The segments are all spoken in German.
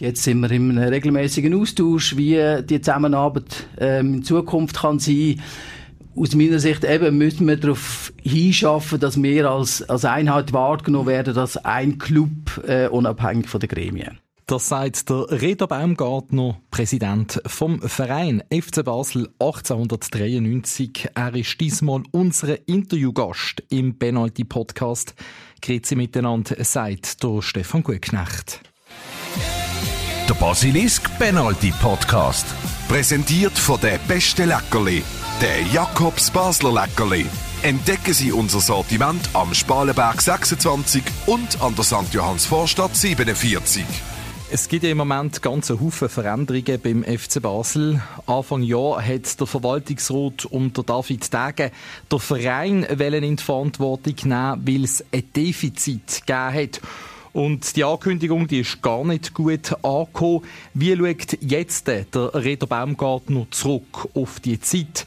Jetzt sind wir einem regelmäßigen Austausch, wie die Zusammenarbeit ähm, in Zukunft kann sein. Aus meiner Sicht eben müssen wir darauf hinschaffen, dass wir als, als Einheit wahrgenommen werden, als ein Club, äh, unabhängig von den Gremien. Das sagt der Reda Baumgartner, Präsident vom Verein FC Basel 1893. Er ist diesmal unser Interviewgast im Penalty Podcast. Grüezi miteinander, sagt der Stefan Gutknecht. Der Basilisk Penalty Podcast. Präsentiert von der beste Leckerli, der Jakobs Basler Leckerli. Entdecken Sie unser Sortiment am Spalenberg 26 und an der St. Johanns Vorstadt 47. Es gibt ja im Moment ganze Haufen Veränderungen beim FC Basel. Anfang Jahr hat der Verwaltungsrat unter David Degen der Verein in die Verantwortung nehmen, weil es ein Defizit gegeben hat. Und die Ankündigung, die ist gar nicht gut angekommen. Wie schaut jetzt der Reda Baumgartner zurück auf die Zeit?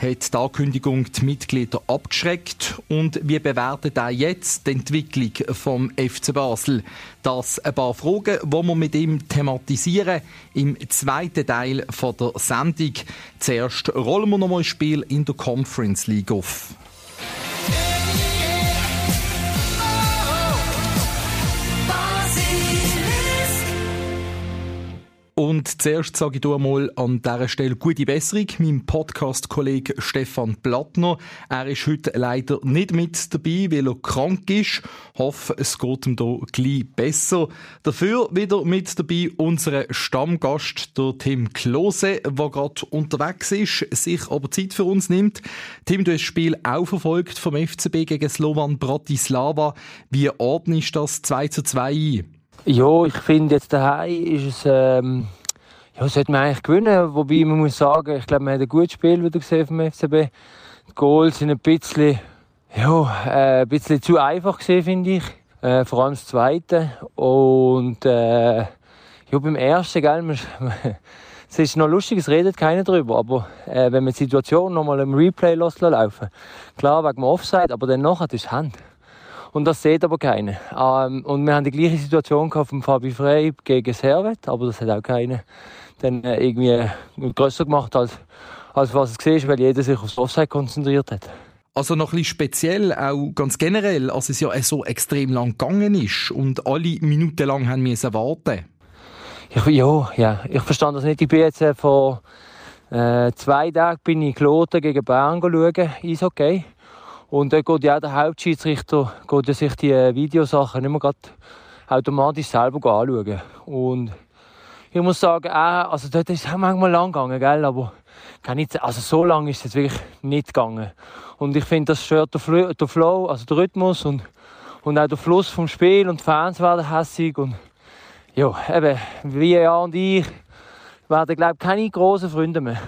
hat die Ankündigung die Mitglieder abgeschreckt und wie bewertet er jetzt die Entwicklung vom FC Basel? Das ein paar Fragen, die wir mit ihm thematisieren im zweiten Teil der Sendung. Zuerst rollen wir nochmal ein Spiel in der Conference League auf. Und zuerst sage ich einmal an dieser Stelle gute Besserung meinem Podcast-Kollegen Stefan Plattner. Er ist heute leider nicht mit dabei, weil er krank ist. Ich hoffe, es geht ihm hier gleich besser. Dafür wieder mit dabei unser Stammgast, der Tim Klose, der gerade unterwegs ist, sich aber Zeit für uns nimmt. Tim, du hast das Spiel auch verfolgt vom FCB gegen Slovan Bratislava. Wie ordnest du das 2 zu 2 ein? Ja, ich finde jetzt daheim ist es, ähm, ja, sollte man eigentlich gewinnen. Wobei man muss sagen, ich glaube, man hat ein gutes Spiel wieder gesehen vom FCB. Die Goals sind ein bisschen, ja, äh, ein bisschen zu einfach gesehen, finde ich. Äh, vor allem das zweite. Und, äh, ja, beim ersten, gell, man, es ist noch lustig, es redet keiner drüber, aber äh, wenn man die Situation nochmal im Replay laufen klar wegen dem Offside, aber dann nachher ist Hand. Und das sieht aber keiner. Ähm, und wir haben die gleiche Situation gehabt von Fabi Frey gegen Servet, aber das hat auch keiner dann äh, irgendwie grösser gemacht, als, als was es war, weil jeder sich aufs Offside konzentriert hat. Also noch ein bisschen speziell, auch ganz generell, als es ja so extrem lang gegangen ist und alle Minuten lang haben müssen warten. Ich, ja, ja, ich verstand das nicht. Ich bin jetzt äh, vor äh, zwei Tagen bin ich Kloten gegen Bern schauen, Eishockey. Und dort geht ja der Hauptschiedsrichter geht ja sich die Videosachen nicht mehr grad automatisch selber anschauen. Und ich muss sagen, auch, also dort ist es auch manchmal lang gegangen, gell? aber nicht, also so lange ist es wirklich nicht gegangen. Und ich finde, das stört den Flow, also den Rhythmus und, und auch den Fluss vom Spiel und die Fans werden hässig und ja, eben, wie ja und ich werden, glaube ich, keine großen Freunde mehr.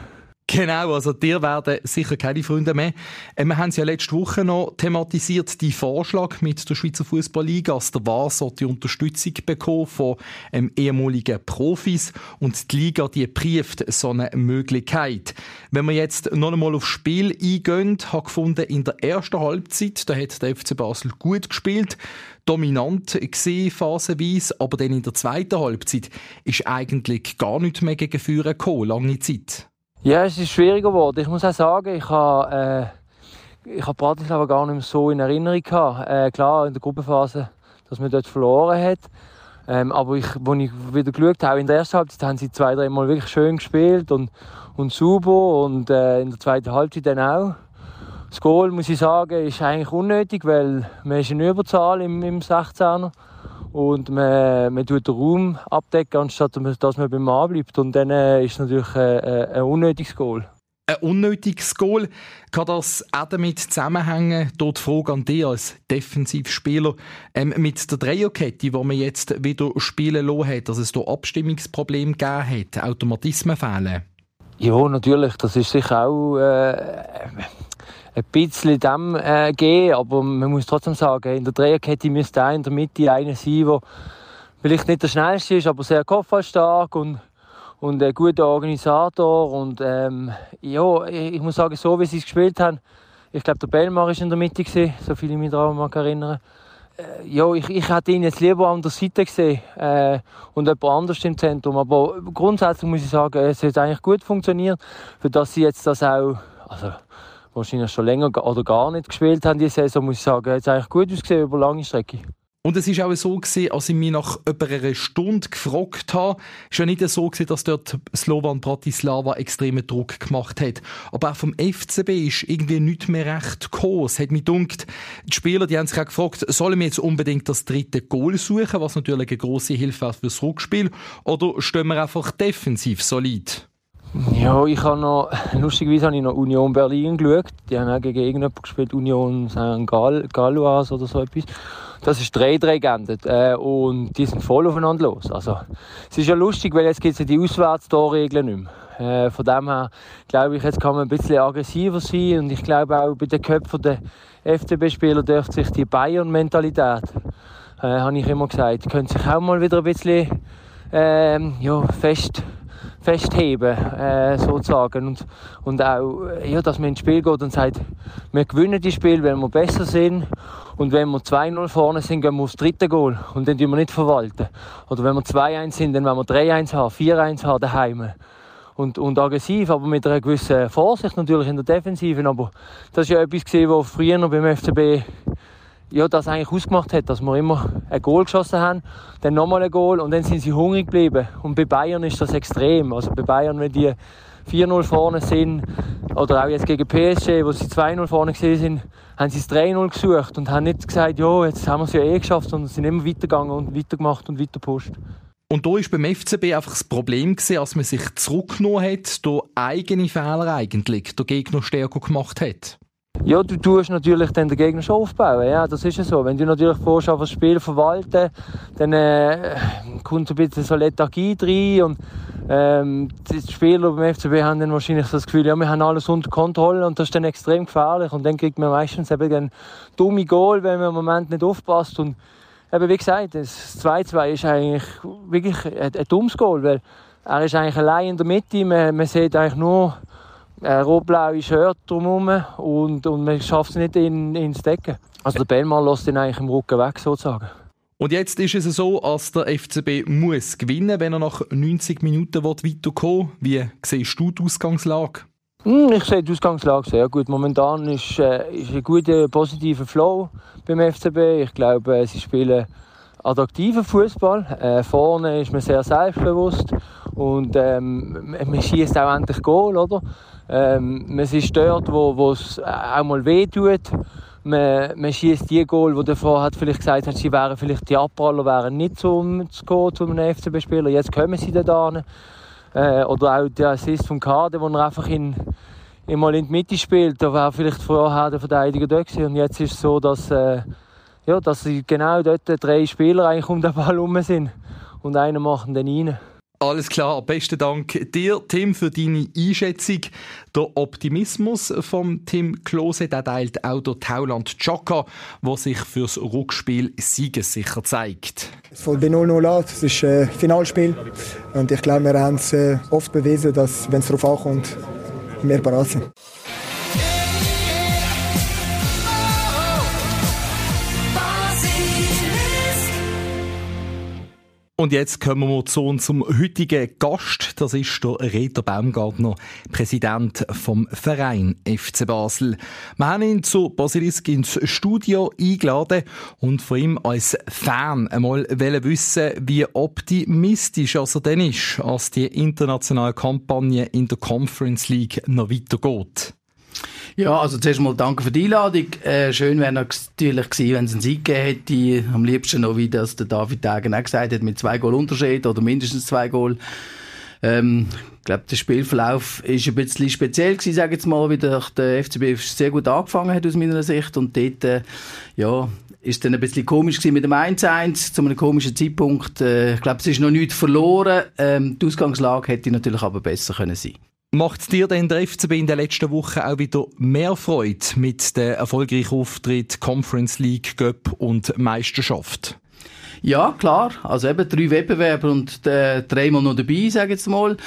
Genau, also dir werden sicher keine Freunde mehr. Äh, wir haben es ja letzte Woche noch thematisiert, die Vorschlag mit der Schweizer Fußballliga, dass der VAR die Unterstützung bekommen von ähm, ehemaligen Profis und die Liga die prüft so eine Möglichkeit. Wenn wir jetzt noch einmal aufs Spiel eingehen, habe gefunden, in der ersten Halbzeit, da hat der FC Basel gut gespielt, dominant gesehen phasenweise, aber dann in der zweiten Halbzeit ist eigentlich gar nicht mehr gegen Führer gekommen, lange Zeit. Ja, es ist schwieriger geworden. Ich muss auch sagen, ich habe, äh, ich habe Bratislava gar nicht mehr so in Erinnerung gehabt. Äh, klar, in der Gruppenphase, dass man dort verloren hat. Ähm, aber ich, als ich wieder geschaut habe, in der ersten Halbzeit haben sie zwei, drei Mal wirklich schön gespielt und, und super und äh, in der zweiten Halbzeit dann auch. Das Goal, muss ich sagen, ist eigentlich unnötig, weil man ist in Überzahl im, im 16er und man, man tut den Raum abdecken, anstatt dass man beim Mann bleibt. Und dann äh, ist es natürlich äh, äh, ein unnötiges Goal. Ein unnötiges Goal. Kann das auch damit zusammenhängen, dort die Frage an dich als Defensivspieler, ähm, mit der Dreierkette, die man jetzt wieder spielen lassen hat, dass es da Abstimmungsprobleme gegeben hat, Automatismen fehlen? Ja, natürlich. Das ist sicher auch äh, ein bisschen dem äh, gehen, aber man muss trotzdem sagen, in der Dreierkette müsste auch in der Mitte einer sein, der vielleicht nicht der schnellste ist, aber sehr kopfballstark und, und ein guter Organisator und ähm, ja, ich, muss sagen, so wie sie es gespielt haben, ich glaube, der Belmar war in der Mitte, gewesen, so viel ich mich daran mag erinnern. äh, ja, ich, ich hätte ihn jetzt lieber an der Seite gesehen äh, und jemand anders im Zentrum. Aber grundsätzlich muss ich sagen, es hat eigentlich gut funktioniert, für dass sie jetzt das auch, also wahrscheinlich schon länger oder gar nicht gespielt haben diese Saison, muss ich sagen, hat es eigentlich gut ausgesehen über lange Strecke. Und es ist auch so gewesen, als ich mich nach über einer Stunde gefragt habe, ist ja nicht so gewesen, dass dort Slovan Bratislava extremen Druck gemacht hat. Aber auch vom FCB ist irgendwie nicht mehr recht gekommen. Es hat mich gedacht, die Spieler, die haben sich auch gefragt, sollen wir jetzt unbedingt das dritte Goal suchen, was natürlich eine grosse Hilfe ist fürs Rückspiel, oder stehen wir einfach defensiv solid? Ja, ich habe noch, lustigerweise habe ich noch Union Berlin geschaut. Die haben auch gegen irgendjemanden gespielt, Union St. Gall, oder so etwas. Das ist 3-3 geendet. Äh, und die sind voll aufeinander los. Also, es ist ja lustig, weil jetzt gibt es ja die Auswärtstorregeln nicht mehr. Äh, von dem her glaube ich, jetzt kann man ein bisschen aggressiver sein. Und ich glaube auch bei den Köpfen der FCB-Spieler dürfte sich die Bayern-Mentalität, äh, habe ich immer gesagt, könnte sich auch mal wieder ein bisschen ähm, ja, fest festheben, äh, sozusagen. Und, und auch, ja, dass man ins Spiel geht und sagt, wir gewinnen das Spiel, wenn wir besser sind. Und wenn wir 2-0 vorne sind, gehen wir aufs dritte Goal. Und dann tun wir nicht verwalten. Oder wenn wir 2-1 sind, dann wollen wir 3-1 haben, 4-1 haben daheim. Und, und aggressiv, aber mit einer gewissen Vorsicht natürlich in der Defensive. Aber das ist ja etwas was früher noch beim FCB ja, das eigentlich ausgemacht hat, dass wir immer ein Goal geschossen haben, dann nochmal ein Goal und dann sind sie hungrig geblieben. Und bei Bayern ist das extrem. Also bei Bayern, wenn die 4-0 vorne sind, oder auch jetzt gegen PSG, wo sie 2-0 vorne gesehen sind, haben sie es 3-0 gesucht und haben nicht gesagt, ja, jetzt haben wir es ja eh geschafft, sondern sind immer weitergegangen und weitergemacht und weiter gepusht. Und da ist beim FCB einfach das Problem gewesen, als man sich zurückgenommen hat, durch eigene Fehler eigentlich, der Gegner stärker gemacht hat. Ja, du tust natürlich dann den Gegner schon aufbauen. Ja, das ist ja so. Wenn du natürlich vorhast, das Spiel verwalten, dann äh, kommt ein bisschen so Lethargie rein und ähm, die Spieler beim FCB haben dann wahrscheinlich das Gefühl, ja, wir haben alles unter Kontrolle und das ist dann extrem gefährlich und dann kriegt man meistens eben ein dumme Goal, wenn man im Moment nicht aufpasst und eben, wie gesagt, das 2-2 ist eigentlich wirklich ein, ein dummes Goal, weil er ist eigentlich allein in der Mitte, man, man sieht eigentlich nur rot-blaue Shirt drumherum und, und man schafft es nicht in, ins Decken. Also der Bellmann lässt ihn eigentlich im Rücken weg, sozusagen. Und jetzt ist es so, dass der FCB muss gewinnen, wenn er nach 90 Minuten weiterkommen will. Wie siehst du die Ausgangslage? Hm, ich sehe die Ausgangslage sehr gut. Momentan ist, äh, ist ein guter, positiver Flow beim FCB. Ich glaube, sie spielen attraktiven Fußball. Äh, vorne ist man sehr selbstbewusst und ähm, man schießt auch endlich Goal, oder? Ähm, man ist dort, wo es auch mal weh tut. Man, man schießt die Goal, wo davor hat vielleicht gesagt hat, sie wären vielleicht die Abpraller wären nicht zum zu gehen zu einem FCB-Spieler. Jetzt kommen sie da hin. Äh, oder auch der Assist vom Kader, wo er einfach in, mal in die Mitte spielt. Da wäre vielleicht vorher der Verteidiger da gewesen. Und jetzt ist es so, dass, äh, ja, dass genau dort drei Spieler eigentlich um den Ball herum sind. Und einer macht ihn dann rein. Alles klar, besten Dank dir, Tim, für deine Einschätzung. Der Optimismus von Tim Klose, der teilt auch der Tauland Chaka, der sich fürs Rückspiel siegessicher zeigt. Es fängt bei 0-0 an, es ist ein Finalspiel und ich glaube, wir haben es äh, oft bewiesen, dass, wenn es darauf ankommt, wir bereit sind. Und jetzt kommen wir zu unserem heutigen Gast. Das ist der Reto Baumgartner, Präsident vom Verein FC Basel. Wir haben ihn zu Basilisk ins Studio eingeladen und von ihm als Fan einmal wissen, wie optimistisch er denn ist, als die internationale Kampagne in der Conference League noch weitergeht. Ja, also zuerst mal danke für die Einladung. Äh, schön wäre natürlich gewesen, wenn es einen Sieg gegeben hätte. Am liebsten noch, wie das der David Degen auch gesagt hat, mit zwei Goal Unterschied oder mindestens zwei Goal. Ähm, ich glaube, der Spielverlauf ist ein bisschen speziell gewesen, sage ich jetzt mal, wie der, der FCB sehr gut angefangen hat aus meiner Sicht und dort, äh, ja, ist dann ein bisschen komisch gewesen mit dem 1-1 zu einem komischen Zeitpunkt. Äh, ich glaube, es ist noch nichts verloren. Ähm, die Ausgangslage hätte natürlich aber besser können sein. Macht dir denn der FCB in den letzten Wochen auch wieder mehr Freude mit dem erfolgreichen Auftritt Conference League, Cup und Meisterschaft? Ja, klar. Also eben drei Wettbewerber und äh, dreimal noch dabei, sage ich jetzt mal.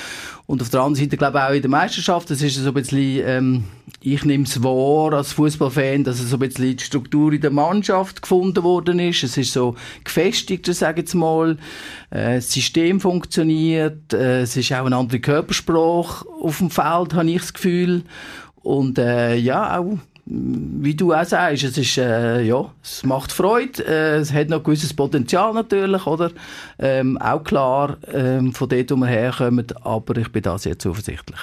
Und auf der anderen Seite, glaube ich, auch in der Meisterschaft, das ist so ein bisschen, ähm, ich nehme es wahr als Fußballfan, dass es so ein bisschen die Struktur in der Mannschaft gefunden worden ist. Es ist so gefestigter, sage ich jetzt mal. Äh, das System funktioniert. Äh, es ist auch ein anderer Körpersprache auf dem Feld, habe ich das Gefühl. Und äh, ja, auch wie du auch sagst, es ist, äh, ja, es macht Freude, äh, es hat noch gewisses Potenzial natürlich, oder? Ähm, auch klar, ähm, von dort, wo wir herkommen, aber ich bin da sehr zuversichtlich.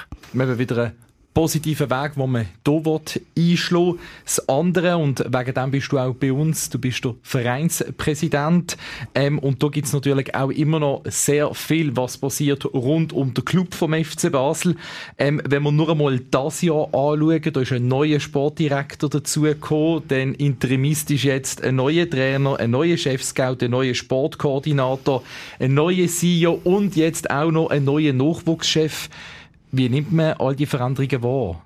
Positiven Weg, den man hier einschlagen will. Das andere, und wegen dem bist du auch bei uns, du bist der Vereinspräsident. Ähm, und da gibt es natürlich auch immer noch sehr viel, was passiert rund um den Club vom FC Basel. Ähm, wenn wir nur einmal das Jahr anschauen, da ist ein neuer Sportdirektor dazugekommen, dann interimistisch jetzt ein neuer Trainer, ein neuer Chefscout, ein neuer Sportkoordinator, ein neuer CEO und jetzt auch noch ein neuer Nachwuchschef. Wie nimmt man all die Veränderungen wahr?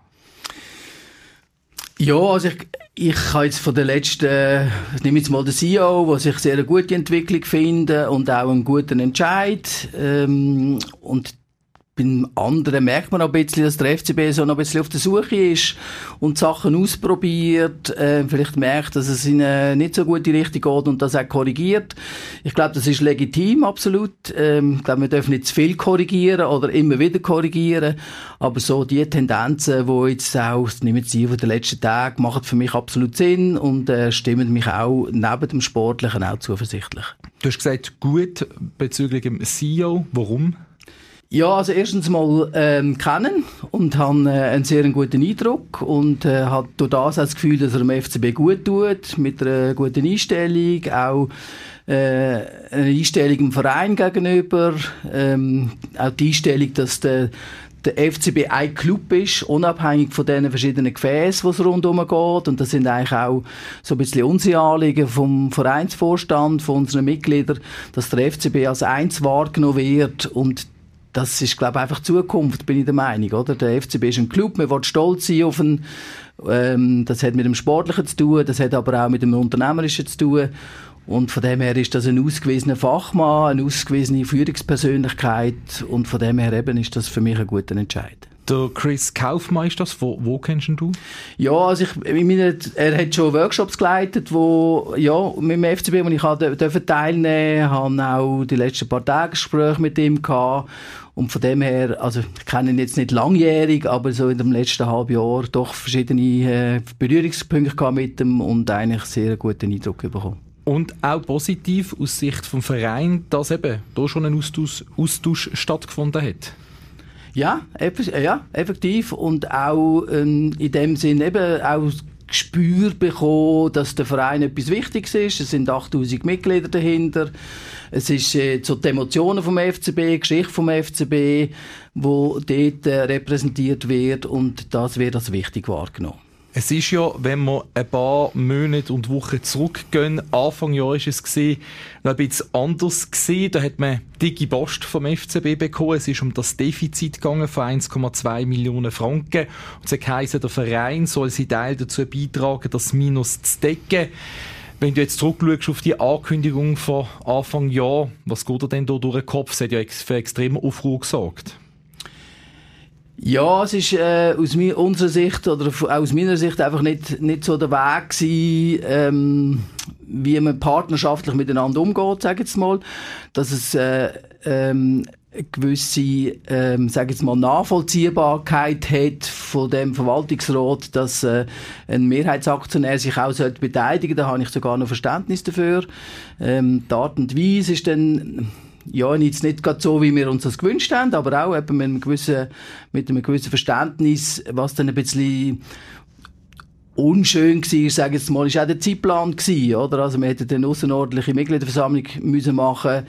Ja, also ich, ich habe jetzt von der letzten, ich nehme jetzt mal den CEO, was ich sehr eine gute Entwicklung finde und auch einen guten Entscheid. Ähm, und beim anderen merkt man auch ein bisschen, dass der FCB so noch ein bisschen auf der Suche ist und Sachen ausprobiert, äh, vielleicht merkt, dass es in eine nicht so gute Richtung geht und das auch korrigiert. Ich glaube, das ist legitim, absolut. Ähm, ich glaube, wir dürfen nicht zu viel korrigieren oder immer wieder korrigieren, aber so die Tendenzen, die jetzt auch, nehmen Sie von den letzten Tagen, machen für mich absolut Sinn und äh, stimmen mich auch neben dem Sportlichen auch zuversichtlich. Du hast gesagt, gut bezüglich dem CEO. Warum? Ja, also erstens mal ähm, kennen und haben äh, einen sehr guten Eindruck und äh, hat durch das das Gefühl, dass er dem FCB gut tut, mit einer guten Einstellung, auch äh, eine Einstellung im Verein gegenüber, ähm, auch die Einstellung, dass der der FCB ein Club ist, unabhängig von den verschiedenen Gefäßen, die es rundherum geht. Und das sind eigentlich auch so ein bisschen unsere Anliegen vom Vereinsvorstand, von unseren Mitgliedern, dass der FCB als eins wahrgenommen wird und das ist, glaube ich, einfach Zukunft, bin ich der Meinung, oder? Der FCB ist ein Club, man will stolz sein auf ihn. Ähm, das hat mit dem Sportlichen zu tun, das hat aber auch mit dem Unternehmerischen zu tun. Und von dem her ist das ein ausgewiesener Fachmann, eine ausgewiesene Führungspersönlichkeit und von dem her eben ist das für mich ein guter Entscheid. Der Chris Kaufmann ist das. Wo, wo kennst du? Ja, also ich, ich meine, er hat schon Workshops geleitet, wo, ja, mit dem FCB, wo ich halt teilnehmen durfte, habe auch die letzten paar Tage Gespräche mit ihm gehabt. Und von dem her, also ich kenne ihn jetzt nicht langjährig, aber so in dem letzten halben Jahr doch verschiedene äh, Berührungspunkte gehabt mit ihm und eigentlich sehr guten Eindruck bekommen. Und auch positiv aus Sicht vom Verein, dass eben da schon ein Austausch, Austausch stattgefunden hat. Ja, ja, effektiv. Und auch ähm, in dem Sinn eben auch Gespür bekommen, dass der Verein etwas Wichtiges ist. Es sind 8000 Mitglieder dahinter. Es ist äh, so die Emotionen vom FCB, die Geschichte vom FCB, wo dort äh, repräsentiert wird und das wird als wichtig wahrgenommen. Es ist ja, wenn wir ein paar Monate und Wochen zurückgehen, Anfang Jahr ist es noch ein bisschen anders gesehen. Da hat man dicke Post vom FCB bekommen. Es ist um das Defizit gegangen von 1,2 Millionen Franken. Und es heisst, der Verein soll seinen Teil dazu beitragen, das Minus zu decken. Wenn du jetzt zurückschaust auf die Ankündigung von Anfang Jahr, was geht dir denn da durch den Kopf? Es hat ja für extremen Aufruhr gesorgt. Ja, es ist äh, aus unserer Sicht oder aus meiner Sicht einfach nicht, nicht so der Weg gewesen, ähm, wie man partnerschaftlich miteinander umgeht, sage ich jetzt mal. Dass es äh, ähm, gewisse, ähm, sage jetzt mal, Nachvollziehbarkeit hat von dem Verwaltungsrat, dass äh, ein Mehrheitsaktionär sich auch sollte beteiligen. Da habe ich sogar noch Verständnis dafür. Ähm, die Art und Weise ist dann ja, jetzt nicht gerade so, wie wir uns das gewünscht haben, aber auch eben mit einem gewissen, mit einem gewissen Verständnis, was dann ein bisschen unschön war, sage ich jetzt mal, ist auch der Zeitplan gewesen, oder? Also wir hätten eine außerordentliche Mitgliederversammlung müssen machen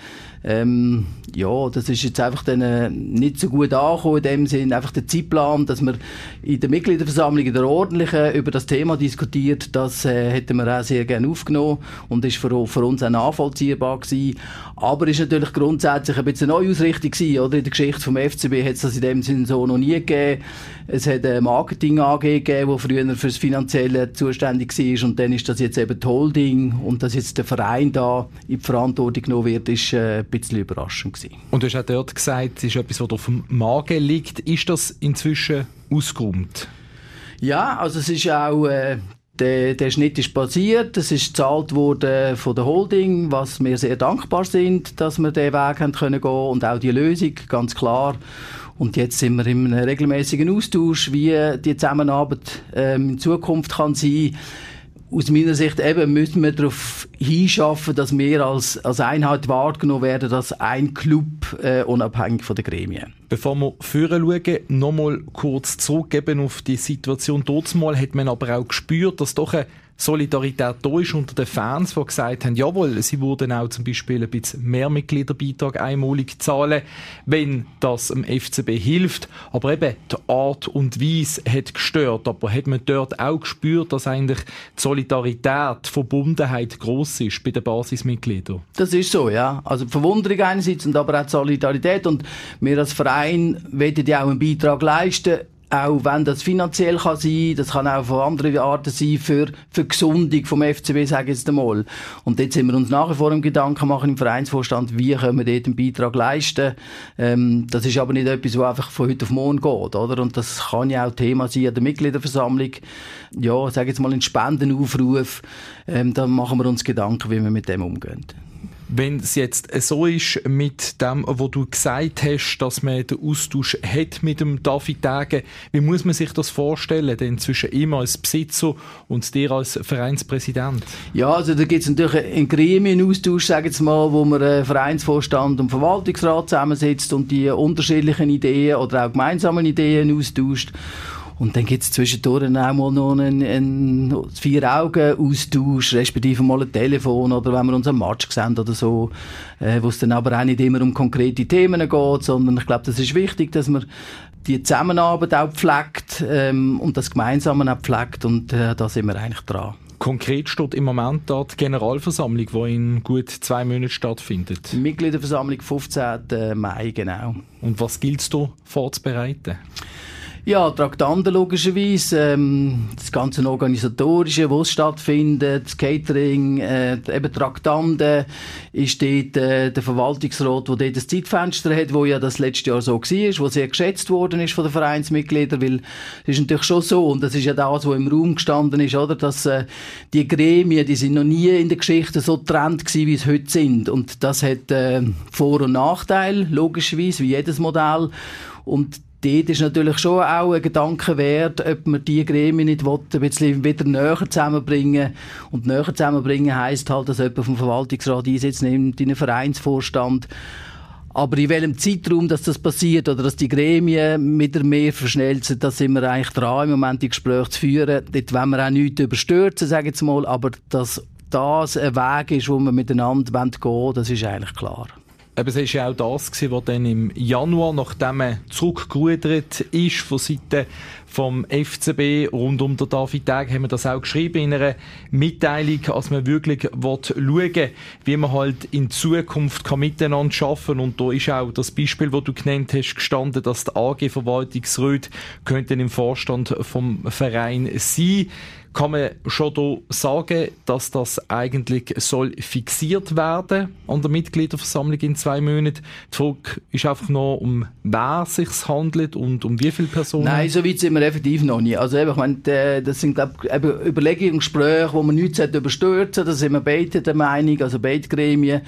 Ähm, ja, das ist jetzt einfach dann äh, nicht so gut angekommen in dem Sinn, einfach der Zeitplan, dass man in der Mitgliederversammlung in der ordentlichen über das Thema diskutiert, das äh, hätten wir auch sehr gerne aufgenommen und ist für, für uns auch nachvollziehbar gewesen. Aber ist natürlich grundsätzlich ein bisschen eine Neuausrichtung gewesen, oder? In der Geschichte vom FCB hat es das in dem Sinn so noch nie gegeben. Es hat eine Marketing AG gegeben, die früher fürs Finanzielle zuständig war und dann ist das jetzt eben die Holding und dass jetzt der Verein da in die Verantwortung genommen wird, ist äh, ein bisschen überraschend gewesen. Und du hast auch dort gesagt, es ist etwas, was auf dem Magen liegt. Ist das inzwischen ausgeräumt? Ja, also es ist auch äh, der, der Schnitt ist passiert, es ist gezahlt worden von der Holding, was wir sehr dankbar sind, dass wir den Weg haben können gehen und auch die Lösung, ganz klar. Und jetzt sind wir in einem regelmäßigen Austausch, wie die Zusammenarbeit ähm, in Zukunft kann sein aus meiner Sicht eben müssen wir darauf hinschaffen, dass wir als, als Einheit wahrgenommen werden, als ein Club, äh, unabhängig von den Gremien. Bevor wir führen schauen, nochmal kurz zurückgeben auf die Situation. Dort mal hat man aber auch gespürt, dass doch eine Solidarität da ist unter den Fans, die gesagt haben, jawohl, sie würden auch zum Beispiel ein bisschen mehr Mitgliederbeitrag einmalig zahlen, wenn das dem FCB hilft. Aber eben die Art und Weise hat gestört. Aber hat man dort auch gespürt, dass eigentlich die Solidarität, die Verbundenheit gross ist bei den Basismitgliedern? Das ist so, ja. Also die Verwunderung einerseits und aber auch die Solidarität. Und wir als Verein wollen ja auch einen Beitrag leisten auch wenn das finanziell kann sein, das kann auch von anderen Arten sein, für, für die Gesundung vom FCB, sage ich jetzt einmal. Und jetzt sind wir uns nach wie vor im Gedanken machen im Vereinsvorstand, wie können wir dort einen Beitrag leisten. Ähm, das ist aber nicht etwas, was einfach von heute auf morgen geht, oder? Und das kann ja auch Thema sein an der Mitgliederversammlung. Ja, sage jetzt mal ein Spendenaufruf. Ähm, da machen wir uns Gedanken, wie wir mit dem umgehen. Wenn es jetzt so ist mit dem, wo du gesagt hast, dass man den Austausch hat mit dem David Degen, wie muss man sich das vorstellen, denn zwischen ihm als Besitzer und dir als Vereinspräsident? Ja, also da gibt es natürlich einen Gremienaustausch, sage ich jetzt mal, wo man äh, Vereinsvorstand und Verwaltungsrat zusammensetzt und die unterschiedlichen Ideen oder auch gemeinsamen Ideen austauscht. Und dann gibt es zwischendurch auch mal noch einen, einen Vier-Augen-Austausch, respektive mal ein Telefon oder wenn wir uns einen Match sehen oder so, äh, wo es dann aber auch nicht immer um konkrete Themen geht, sondern ich glaube, das ist wichtig, dass man die Zusammenarbeit auch pflegt ähm, und das Gemeinsame auch pflegt und äh, da sind wir eigentlich dran. Konkret steht im Moment dort die Generalversammlung, die in gut zwei Monaten stattfindet. Mitgliederversammlung 15. Mai, genau. Und was gilt es da vorzubereiten? Ja, Traktanten logischerweise, ähm, das ganze Organisatorische, wo es stattfindet, das Catering, äh, eben Traktanten, ist dort äh, der Verwaltungsrat, der dort das Zeitfenster hat, wo ja das letzte Jahr so war, wo sehr geschätzt worden ist von den Vereinsmitgliedern, weil es ist natürlich schon so, und das ist ja das, was im Raum gestanden ist, oder, dass äh, die Gremien, die sind noch nie in der Geschichte so trennt gewesen, wie es heute sind. Und das hat äh, Vor- und Nachteile, logischerweise, wie jedes Modell. Und dort ist natürlich schon auch ein Gedanke wert, ob man die Gremien nicht will, ein bisschen wieder näher zusammenbringen Und näher zusammenbringen heisst halt, dass jemand vom Verwaltungsrat Einsitz nimmt in einen Vereinsvorstand. Aber in welchem Zeitraum dass das passiert oder dass die Gremien wieder mehr verschnelzen, da sind wir eigentlich dran, im Moment die Gespräche zu führen. Dort wollen wir auch nichts überstürzen, sage ich jetzt mal, aber dass das ein Weg ist, wo wir miteinander gehen wollen, das ist eigentlich klar. Eben, es war ja auch das, gewesen, was dann im Januar, nachdem er zurückgerudert ist von Seiten vom FCB rund um den David Tag, haben wir das auch geschrieben in einer Mitteilung, als man wirklich schauen wie man halt in Zukunft kann miteinander arbeiten Und da ist auch das Beispiel, das du genannt hast, gestanden, dass die AG Verwaltungsräte könnten im Vorstand vom Verein sein kann man schon da sagen, dass das eigentlich soll fixiert werden an der Mitgliederversammlung in zwei Monaten. Die Frage ist einfach noch, um wer sich handelt und um wie viele Personen. Nein, so weit sind wir effektiv noch nicht. Also ich meine, das sind glaube ich Überlegungen Gespräche, wo man nichts überstürzen Da sind wir beide der Meinung, also beide Gremien.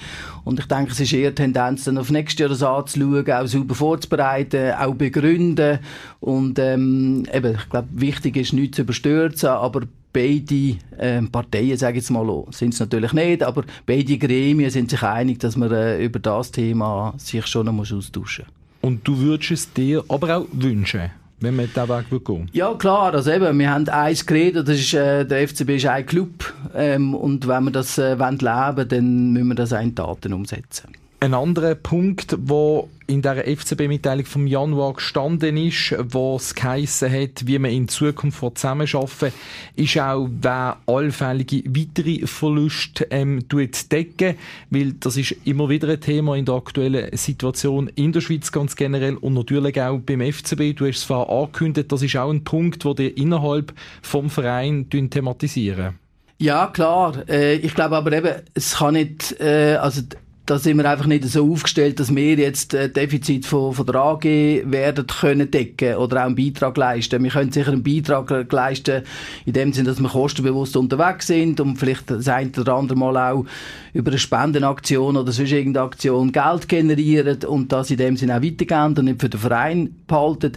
Und ich denke, es ist eher Tendenz, dann auf nächstes Jahr das anzuschauen, auch sauber vorzubereiten, auch begründen. Und ähm, eben, ich glaube, wichtig ist, nichts zu überstürzen, aber beide äh, Parteien, sage ich jetzt mal, sind es natürlich nicht, aber beide Gremien sind sich einig, dass man äh, über das Thema sich schon noch austauschen muss. Und du würdest es dir aber auch wünschen? wenn man diesen Weg gehen will? Ja, klar. Also eben, wir haben eins geredet, das ist, äh, der FCB ist ein Club. Ähm, und wenn wir das äh, wollen leben dann müssen wir das auch in Taten umsetzen. Ein anderer Punkt, wo in der FCB-Mitteilung vom Januar gestanden ist, wo es geheissen hat, wie man in Zukunft zusammenarbeiten ist auch, wer allfällige weitere Verluste ähm, decken weil das ist immer wieder ein Thema in der aktuellen Situation in der Schweiz ganz generell und natürlich auch beim FCB. Du hast es vorher angekündigt, das ist auch ein Punkt, den ihr innerhalb vom Verein thematisieren. Ja, klar. Äh, ich glaube aber eben, es kann nicht, äh, also da sind wir einfach nicht so aufgestellt, dass wir jetzt äh, Defizit von, von der AG werden können decken oder auch einen Beitrag leisten. Wir können sicher einen Beitrag leisten, in dem Sinne, dass wir kostenbewusst unterwegs sind und vielleicht das ein oder andere Mal auch über eine Spendenaktion oder sonst irgendeine Aktion Geld generieren und das in dem Sinne auch weitergeben und nicht für den Verein behalten.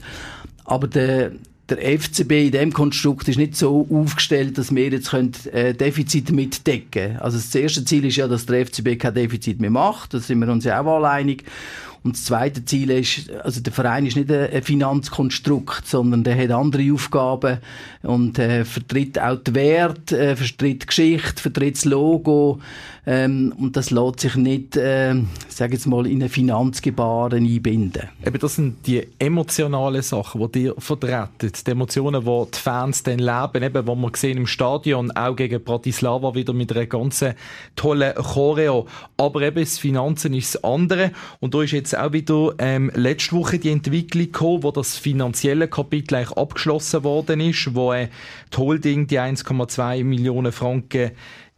Aber der, der FCB in dem Konstrukt ist nicht so aufgestellt, dass wir jetzt können, äh, Defizite mitdecken Also das erste Ziel ist ja, dass der FCB kein Defizit mehr macht. Da sind wir uns ja auch alle einig. Und das zweite Ziel ist, also der Verein ist nicht ein Finanzkonstrukt, sondern der hat andere Aufgaben und äh, vertritt auch die Werte, äh, vertritt die Geschichte, vertritt das Logo ähm, und das lässt sich nicht, äh, sag jetzt mal, in eine Finanzgebaren einbinden. Eben, das sind die emotionalen Sachen, die dir vertreten, die Emotionen, die die Fans dann leben, eben, wo wir sehen im Stadion, auch gegen Bratislava wieder mit einer ganz tollen Choreo. Aber eben, das Finanzen ist das andere und da ist jetzt auch wieder ähm, letzte Woche die Entwicklung gekommen, wo das finanzielle Kapitel eigentlich abgeschlossen worden ist, wo äh, die Holding die 1,2 Millionen Franken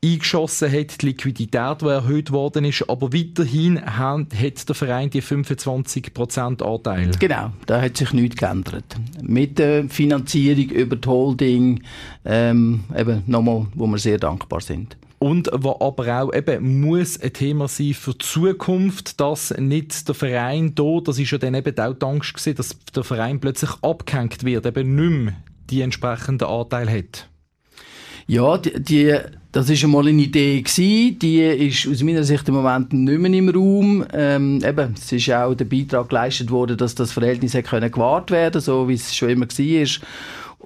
eingeschossen hat, die Liquidität, die erhöht worden ist, aber weiterhin hat der Verein die 25% Anteil. Genau, da hat sich nichts geändert. Mit der Finanzierung über die Holding, ähm, eben nochmal, wo wir sehr dankbar sind. Und was aber auch eben muss ein Thema sein für die Zukunft, dass nicht der Verein da, das ist ja dann eben auch die Angst gewesen, dass der Verein plötzlich abgehängt wird, eben nicht mehr die entsprechenden Anteil hat. Ja, die, die das ist einmal eine Idee gewesen, die ist aus meiner Sicht im Moment nicht mehr im Raum. Ähm, eben, es ist auch der Beitrag geleistet worden, dass das Verhältnis können gewahrt werden, so wie es schon immer war.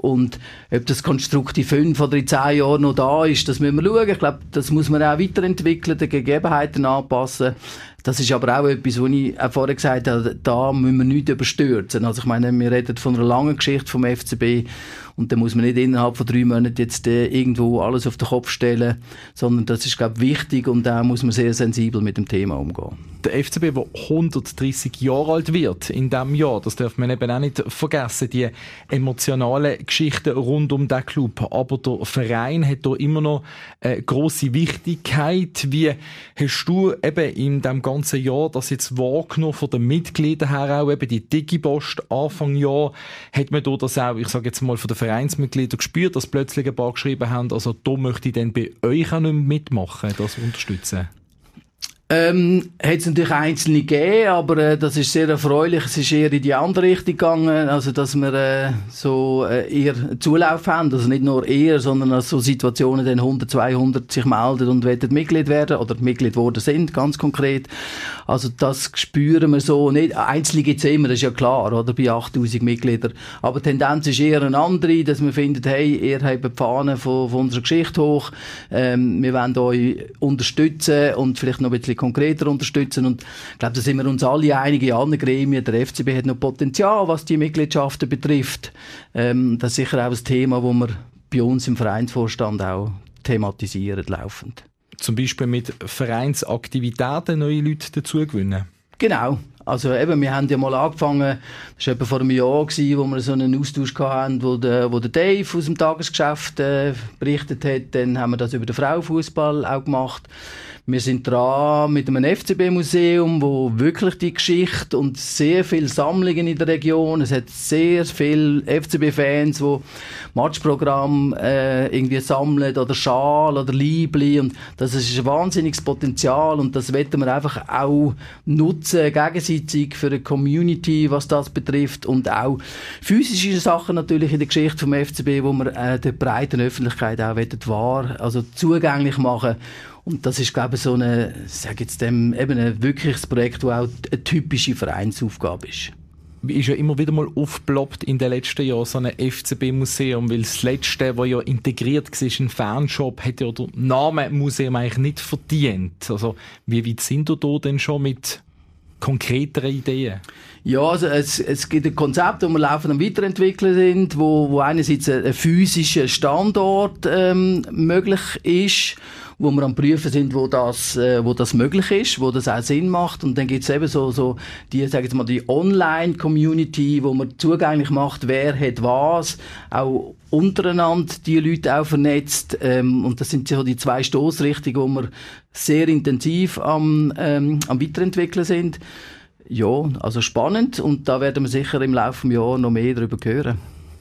Und ob das Konstrukt in fünf oder in zehn Jahren noch da ist, das müssen wir schauen. Ich glaube, das muss man auch weiterentwickeln, den Gegebenheiten anpassen. Das ist aber auch etwas, wo ich auch vorher gesagt habe, da müssen wir nichts überstürzen. Also ich meine, wir reden von einer langen Geschichte vom FCB und da muss man nicht innerhalb von drei Monaten jetzt äh, irgendwo alles auf den Kopf stellen, sondern das ist, glaube ich, wichtig und da muss man sehr sensibel mit dem Thema umgehen. Der FCB, der 130 Jahre alt wird in diesem Jahr, das darf man eben auch nicht vergessen, die emotionalen Geschichten rund um den Club. Aber der Verein hat da immer noch eine grosse Wichtigkeit. Wie hast du eben in dem ganzen Jahr das jetzt wahrgenommen von den Mitgliedern her auch, eben die Digipost Anfang Jahr, hat man da das auch, ich sage jetzt mal von den Vereinsmitgliedern gespürt, dass plötzlich ein paar geschrieben haben, also da möchte ich dann bei euch auch nicht mitmachen, das unterstützen? Ähm, hat es natürlich einzelne gegeben, aber äh, das ist sehr erfreulich. Es ist eher in die andere Richtung gegangen, also dass wir äh, so äh, eher Zulauf haben, also nicht nur eher, sondern dass so Situationen dann 100, 200 sich melden und wollen Mitglied werden oder Mitglied geworden sind, ganz konkret. Also das spüren wir so nicht. Einzelne gibt es immer, das ist ja klar, oder bei 8000 Mitgliedern. Aber die Tendenz ist eher eine andere, dass man findet, hey, ihr habt die Fahne von, von unserer Geschichte hoch, ähm, wir wollen euch unterstützen und vielleicht noch ein bisschen konkreter unterstützen. Und ich glaube, da sind wir uns alle einig in allen Gremien. Der FCB hat noch Potenzial, was die Mitgliedschaften betrifft. Ähm, das ist sicher auch ein Thema, wo wir bei uns im Vereinsvorstand auch thematisieren laufend. Zum Beispiel mit Vereinsaktivitäten neue Leute dazu gewinnen. Genau. Also eben, wir haben ja mal angefangen, das war etwa vor einem Jahr, gewesen, wo wir so einen Austausch hatten, wo der, wo der Dave aus dem Tagesgeschäft äh, berichtet hat. Dann haben wir das über den Frauenfußball auch gemacht. Wir sind dran mit einem FCB-Museum, wo wirklich die Geschichte und sehr viele Sammlungen in der Region. Es hat sehr viele FCB-Fans, die Matchprogramm äh, irgendwie sammeln oder Schal oder Liebli und das ist ein wahnsinniges Potenzial und das werden wir einfach auch nutzen gegenseitig für eine Community, was das betrifft und auch physische Sachen natürlich in der Geschichte vom FCB, wo wir äh, der breiten Öffentlichkeit auch wahr, also zugänglich machen und das ist, glaube ich, so eine, sag jetzt dem, eben ein wirkliches Projekt, das auch eine typische Vereinsaufgabe ist. ist ja immer wieder mal aufgeploppt in den letzten Jahren, so ein FCB-Museum, weil das letzte, was ja integriert war, ein Fanshop, hat ja der Name Museum eigentlich nicht verdient. Also, wie weit sind du da denn schon mit konkreteren Ideen? Ja, also es, es gibt ein Konzept, das wir laufend am weiterentwickeln sind, wo, wo einerseits ein, ein physischer Standort ähm, möglich ist wo wir am prüfen sind, wo das, äh, wo das möglich ist, wo das auch Sinn macht. Und dann gibt es eben so, so die, sagen wir mal, die Online-Community, wo man zugänglich macht, wer hat was, auch untereinander die Leute auch vernetzt. Ähm, und das sind so die zwei Stoßrichtungen, wo wir sehr intensiv am, ähm, am weiterentwickeln sind. Ja, also spannend und da werden wir sicher im Laufe des Jahres noch mehr darüber hören.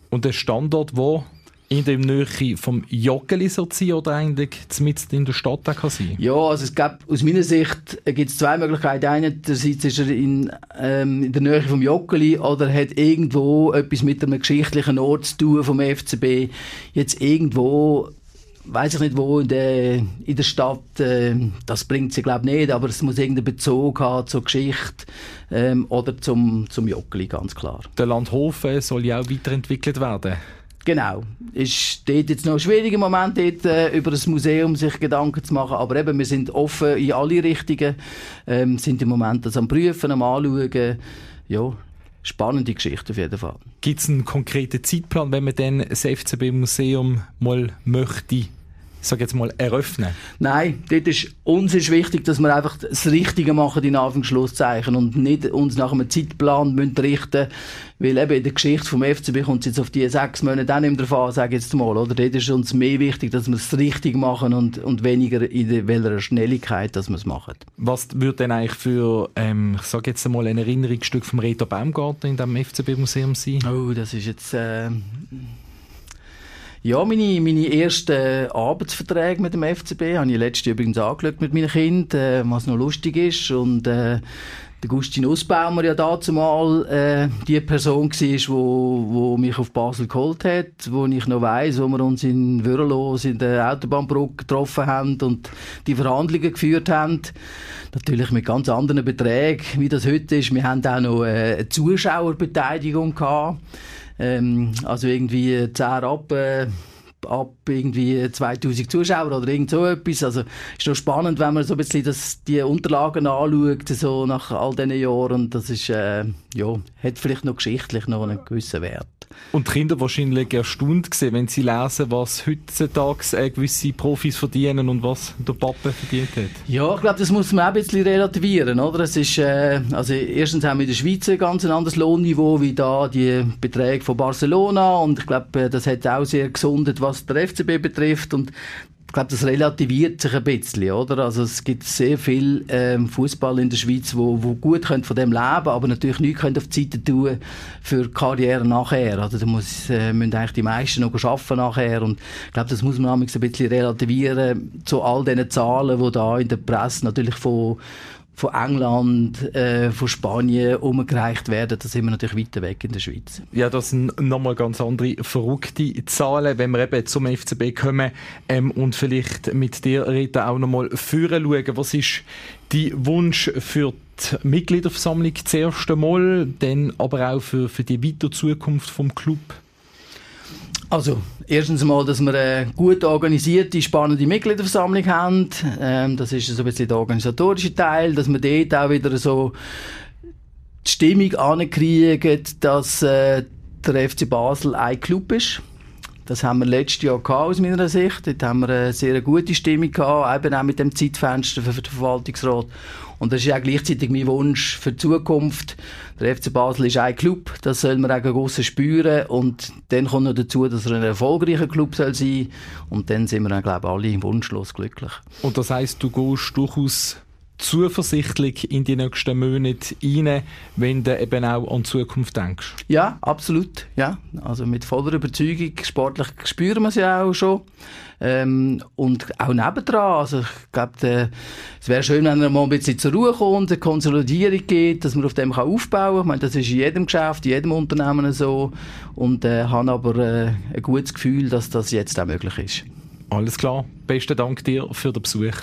Und der Standort, wo in der Nähe vom Joggeli so sein oder eigentlich mitten in der Stadt kann sein? Ja, also es gibt, aus meiner Sicht gibt es zwei Möglichkeiten. Einerseits ist er in, ähm, in der Nähe vom Joggeli oder hat irgendwo etwas mit einem geschichtlichen Ort zu tun vom FCB. Jetzt irgendwo weiß ich nicht wo in der, in der Stadt, äh, das bringt sie glaube nicht, aber es muss irgendeinen Bezug haben zur Geschichte ähm, oder zum, zum Joggeli, ganz klar. Der Landhofen soll ja auch weiterentwickelt werden. Genau. Ist dort jetzt noch ein schwieriger Moment, dort, äh, über das Museum sich Gedanken zu machen. Aber eben, wir sind offen in alle Richtungen, ähm, sind im Moment das am Prüfen, am Anschauen. Ja, spannende Geschichte auf jeden Fall. Gibt es einen konkreten Zeitplan, wenn man dann das FCB-Museum mal möchte sag jetzt mal, eröffnen? Nein, dort ist, uns ist wichtig, dass wir einfach das Richtige machen, in Anführungszeichen, und nicht uns nach einem Zeitplan müssen richten weil eben in der Geschichte vom FCB kommt es jetzt auf die sechs Monate auch nicht mehr an, sage ich jetzt mal, oder? Dort ist uns mehr wichtig, dass wir es richtig machen und, und weniger in der, welcher Schnelligkeit, dass wir es machen. Was würde denn eigentlich für, ähm, ich sage jetzt mal, ein Erinnerungsstück vom Reto Baumgarten in diesem FCB-Museum sein? Oh, das ist jetzt... Äh ja, meine, meine ersten Arbeitsverträge mit dem FCB habe ich letztes Jahr übrigens angeschaut mit meinen Kindern, äh, was noch lustig ist. Und äh, der Gustin Nussbaumer ja dazu mal äh, die Person war, wo, wo mich auf Basel geholt hat, wo ich noch weiss, wo wir uns in Würrelos in der Autobahnbrücke getroffen haben und die Verhandlungen geführt haben. Natürlich mit ganz anderen Beträgen, wie das heute ist. Wir haben auch noch äh, eine Zuschauerbeteiligung gehabt. Ähm, also irgendwie 10 ab, äh, ab irgendwie 2000 Zuschauer oder irgend so etwas. Also ist noch spannend, wenn man so ein bisschen das, die Unterlagen anschaut, so nach all diesen Jahren. Und das ist, äh, ja, hat vielleicht noch geschichtlich noch einen gewissen Wert. Und die Kinder wahrscheinlich erstaunt gesehen, wenn sie lesen, was heutzutage gewisse Profis verdienen und was der Papa verdient hat. Ja, ich glaube, das muss man auch ein bisschen relativieren, oder? Es ist, äh, also erstens haben wir in der Schweiz ein ganz anderes Lohnniveau wie da die Beträge von Barcelona und ich glaube, äh, das hat auch sehr gesundet, was der FCB betrifft und ich glaube, das relativiert sich ein bisschen, oder? Also es gibt sehr viel ähm, Fußball in der Schweiz, wo, wo gut können von dem leben, aber natürlich nichts können auf die Seite tun für die Karriere nachher. Also da muss, äh, müssen eigentlich die meisten noch arbeiten nachher und ich glaube, das muss man ein bisschen relativieren zu all diesen Zahlen, die da in der Presse natürlich von von England, äh, von Spanien umgereicht werden, da sind wir natürlich weiter weg in der Schweiz. Ja, das sind nochmal ganz andere verrückte Zahlen, wenn wir eben zum FCB kommen ähm, und vielleicht mit dir, Rita, auch nochmal führen schauen. Was ist dein Wunsch für die Mitgliederversammlung das erste Mal, dann aber auch für, für die weitere Zukunft vom Club? Also, erstens mal, dass wir eine gut organisierte, spannende Mitgliederversammlung haben. Ähm, das ist so ein bisschen der organisatorische Teil, dass wir dort auch wieder so die Stimmung ankriegen, dass äh, der FC Basel ein Club ist. Das haben wir letztes Jahr gehabt, aus meiner Sicht. Dort haben wir eine sehr gute Stimmung gehabt, eben auch mit dem Zeitfenster für den Verwaltungsrat. Und das ist auch gleichzeitig mein Wunsch für die Zukunft. Der FC Basel ist ein Club, das soll man auch grossen spüren. Und dann kommt noch dazu, dass er ein erfolgreicher Club soll sein. Und dann sind wir dann, glaube ich, alle wunschlos glücklich. Und das heisst, du gehst durchaus zuversichtlich in die nächsten Monate rein, wenn du eben auch an die Zukunft denkst? Ja, absolut. Ja. Also mit voller Überzeugung. Sportlich spüren wir es ja auch schon. Ähm, und auch nebendran. Also ich glaube, es wäre schön, wenn er mal ein bisschen zur Ruhe kommt, eine Konsolidierung geht, dass man auf dem kann aufbauen kann. Ich meine, das ist in jedem Geschäft, in jedem Unternehmen so. Und äh, habe aber äh, ein gutes Gefühl, dass das jetzt auch möglich ist. Alles klar. Besten Dank dir für den Besuch.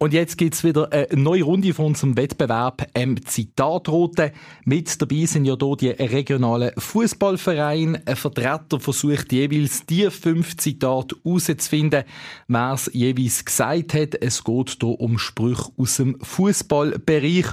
Und jetzt gibt's wieder eine neue Runde von unserem Wettbewerb ähm, Zitatrote. Mit dabei sind ja hier die regionalen Fußballvereine. Ein Vertreter versucht jeweils die fünf Zitate herauszufinden, wer es jeweils gesagt hat. Es geht hier um Sprüche aus dem Fußballbereich.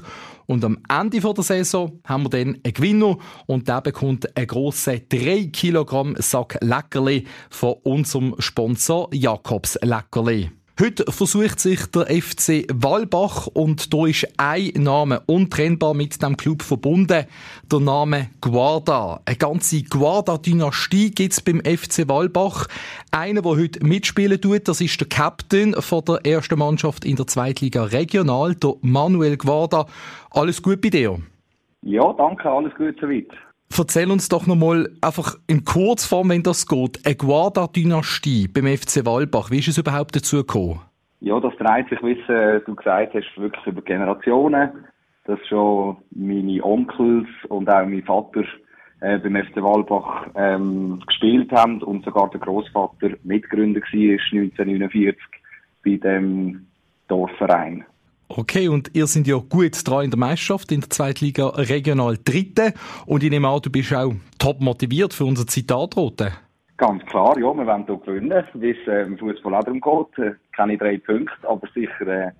Und am Ende der Saison haben wir dann einen Gewinner und der bekommt einen grossen 3 Kilogramm Sack Leckerli von unserem Sponsor Jakobs Leckerli. Heute versucht sich der FC Walbach und da ist ein Name untrennbar mit dem Club verbunden. Der Name Guarda. Eine ganze Guarda-Dynastie gibt's beim FC Walbach. Einer, der heute mitspielen tut, das ist der Captain von der ersten Mannschaft in der Zweitliga Regional, der Manuel Guarda. Alles gut bei dir? Ja, danke, alles gut soweit. Erzähl uns doch nochmal einfach in Kurzform, wenn das geht, eine Guarda-Dynastie beim FC Walbach. Wie ist es überhaupt dazu gekommen? Ja, das dreht sich, wie du gesagt hast, wirklich über Generationen. Dass schon meine Onkels und auch mein Vater äh, beim FC Walbach ähm, gespielt haben und sogar der Großvater Mitgründer war 1949 bei dem Dorfverein. Okay, und ihr seid ja gut dran in der Meisterschaft, in der Zweitliga regional Dritte. Und ich nehme an, du bist auch top motiviert für unser Zitatrote. Ganz klar, ja, wir wollen hier gewinnen, wie es äh, im Fußball auch darum geht. Äh, keine drei Punkte, aber sicher äh,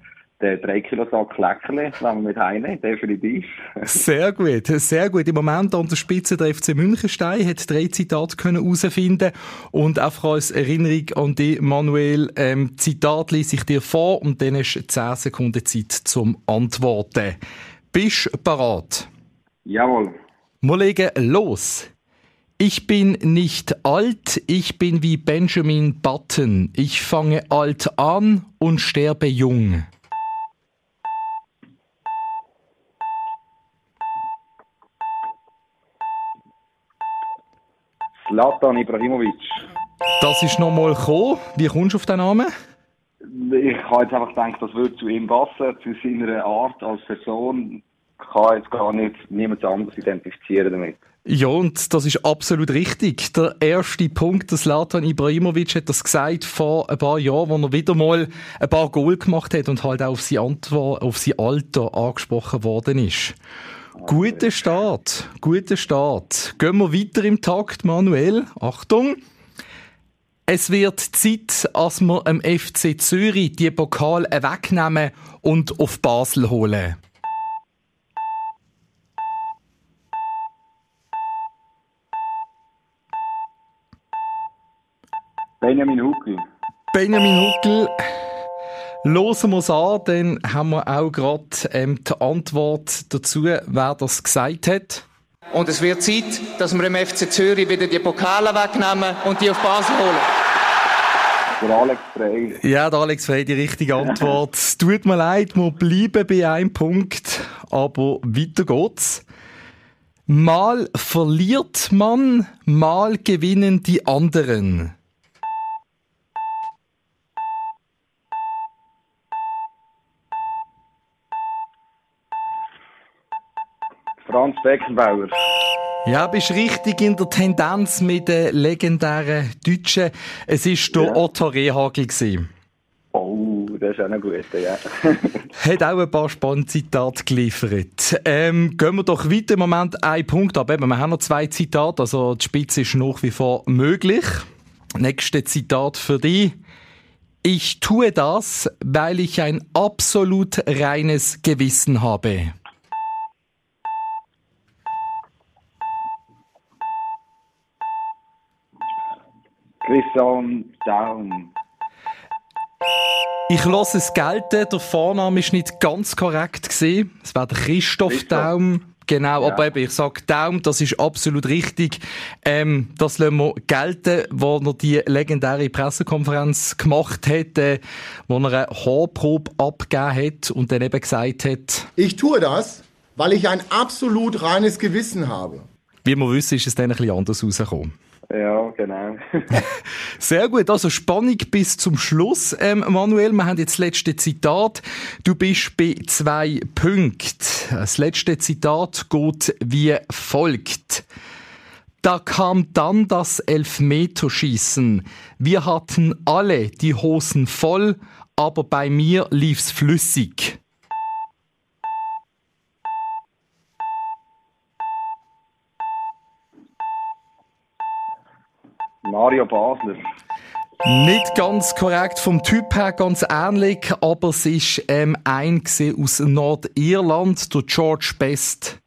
der 3 Kilo Sack Leckerli wenn wir mit heimnehmen, definitiv. Sehr gut, sehr gut. Im Moment an der Spitze der FC Münchenstein hat drei Zitate können herausfinden und einfach als Erinnerung an die Manuel, ähm, Zitat lese ich dir vor und dann hast du 10 Sekunden Zeit zum Antworten. Bist du bereit? Jawohl. Wir legen los. Ich bin nicht alt, ich bin wie Benjamin Button. Ich fange alt an und sterbe jung. Zlatan Ibrahimovic. Das ist nochmal gekommen. Wie kommst du auf den Namen? Ich habe jetzt einfach gedacht, das würde zu ihm passen, zu seiner Art als Person. Ich kann jetzt gar nicht niemand anderes identifizieren damit. Ja, und das ist absolut richtig. Der erste Punkt, der Latan Ibrahimovic hat das gesagt vor ein paar Jahren, wo er wieder mal ein paar Goal gemacht hat und halt auch auf sein, Antwort, auf sein Alter angesprochen worden ist. Guter Start, guter Start. Gehen wir weiter im Takt, Manuel. Achtung. Es wird Zeit, dass wir am FC Zürich die Pokal wegnehmen und auf Basel holen. Benjamin Huckel. Benjamin Huckel. Losen wir es an, dann haben wir auch gerade ähm, die Antwort dazu, wer das gesagt hat. Und es wird Zeit, dass wir im FC Zürich wieder die Pokale wegnehmen und die auf Basel holen. Der Alex Frey. Ja, der Alex Frey, die richtige Antwort. es tut mir leid, wir bleiben bei einem Punkt, aber weiter geht's. Mal verliert man, mal gewinnen die anderen. Franz Beckenbauer. Ja, bist richtig in der Tendenz mit den legendären Deutschen. Es war der ja. Otto Rehagel. Oh, das ist auch ein guter, ja. Hat auch ein paar spannende Zitate geliefert. Ähm, gehen wir doch weiter im Moment einen Punkt ab. wir haben noch zwei Zitate, also die Spitze ist nach wie vor möglich. Nächste Zitat für dich. Ich tue das, weil ich ein absolut reines Gewissen habe. Christian Daum. Ich lasse es gelten, der Vorname ist nicht ganz korrekt gesehen. Es war der Christoph, Christoph. Daum. Genau, ja. aber eben, ich sage Daum, das ist absolut richtig. Ähm, das lassen wir gelten, wo er die legendäre Pressekonferenz gemacht hat, äh, wo er eine Haarprobe abgegeben hat und dann eben gesagt hat... Ich tue das, weil ich ein absolut reines Gewissen habe. Wie wir wissen, ist es dann ein bisschen anders rausgekommen. Ja, genau. Sehr gut. Also Spannung bis zum Schluss, ähm, Manuel. Wir haben jetzt das letzte Zitat. Du bist bei zwei Punkten. Das letzte Zitat geht wie folgt. Da kam dann das Elfmeterschießen. Wir hatten alle die Hosen voll, aber bei mir lief's flüssig. Mario Basler. Nicht ganz korrekt, vom Typ her ganz ähnlich, aber es ist ähm, ein aus Nordirland, der George Best.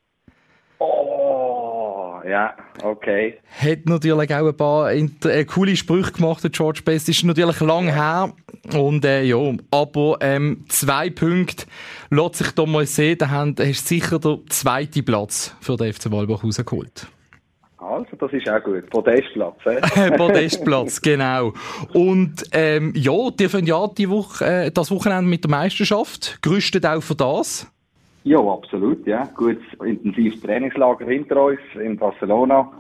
Oh, ja, okay. Hat natürlich auch ein paar äh, coole Sprüche gemacht, der George Best. Ist natürlich lang her. Und äh, ja, aber ähm, zwei Punkte lässt sich da mal sehen. Da hast du sicher den zweiten Platz für den FC Walbach rausgeholt. Also, das ist auch gut. Podestplatz, eh? Podestplatz, genau. Und ähm, ja, die fangen ja die Woche, äh, das Wochenende mit der Meisterschaft. Gerüstet auch für das? Ja, absolut, ja. Gutes, intensives Trainingslager hinter uns in Barcelona.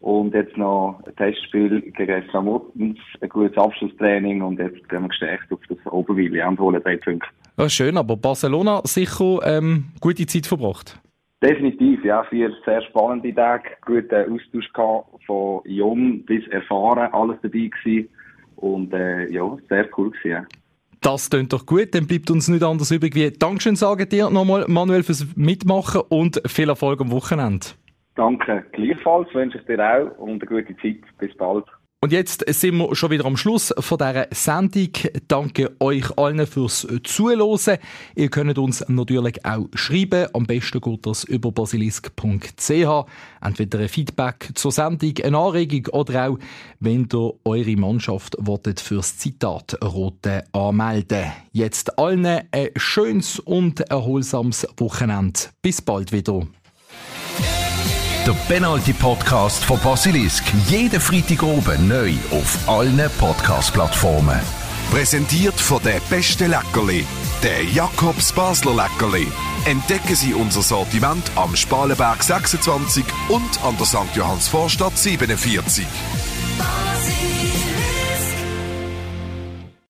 Und jetzt noch ein Testspiel gegen Samutens, ein gutes Abschlusstraining und jetzt gehen wir gestärkt auf das Oberwil und holen drei Punkte. Ja, schön, aber Barcelona sicher ähm, gute Zeit verbracht. Definitiv, ja. Vier sehr spannende Tage. Guten Austausch gehabt, von jung bis erfahren, alles dabei gewesen. Und äh, ja, sehr cool gewesen, ja. Das klingt doch gut, dann bleibt uns nicht anders übrig wie Dankeschön sagen dir nochmal, Manuel, fürs Mitmachen und viel Erfolg am Wochenende. Danke, gleichfalls wünsche ich dir auch und eine gute Zeit. Bis bald. Und jetzt sind wir schon wieder am Schluss von dieser Sendung. Danke euch allen fürs Zuhören. Ihr könnt uns natürlich auch schreiben. Am besten geht das über basilisk.ch. Entweder ein Feedback zur Sendung, eine Anregung oder auch, wenn ihr eure Mannschaft wollt fürs Zitat Rote anmelden. Jetzt allen ein schönes und erholsames Wochenende. Bis bald wieder. Der Penalty-Podcast von Basilisk. Jeden Freitag oben neu auf allen Podcast-Plattformen. Präsentiert von der beste Leckerli, der Jakobs Basler Leckerli. Entdecken Sie unser Sortiment am Spalenberg 26 und an der St. Johanns Vorstadt 47.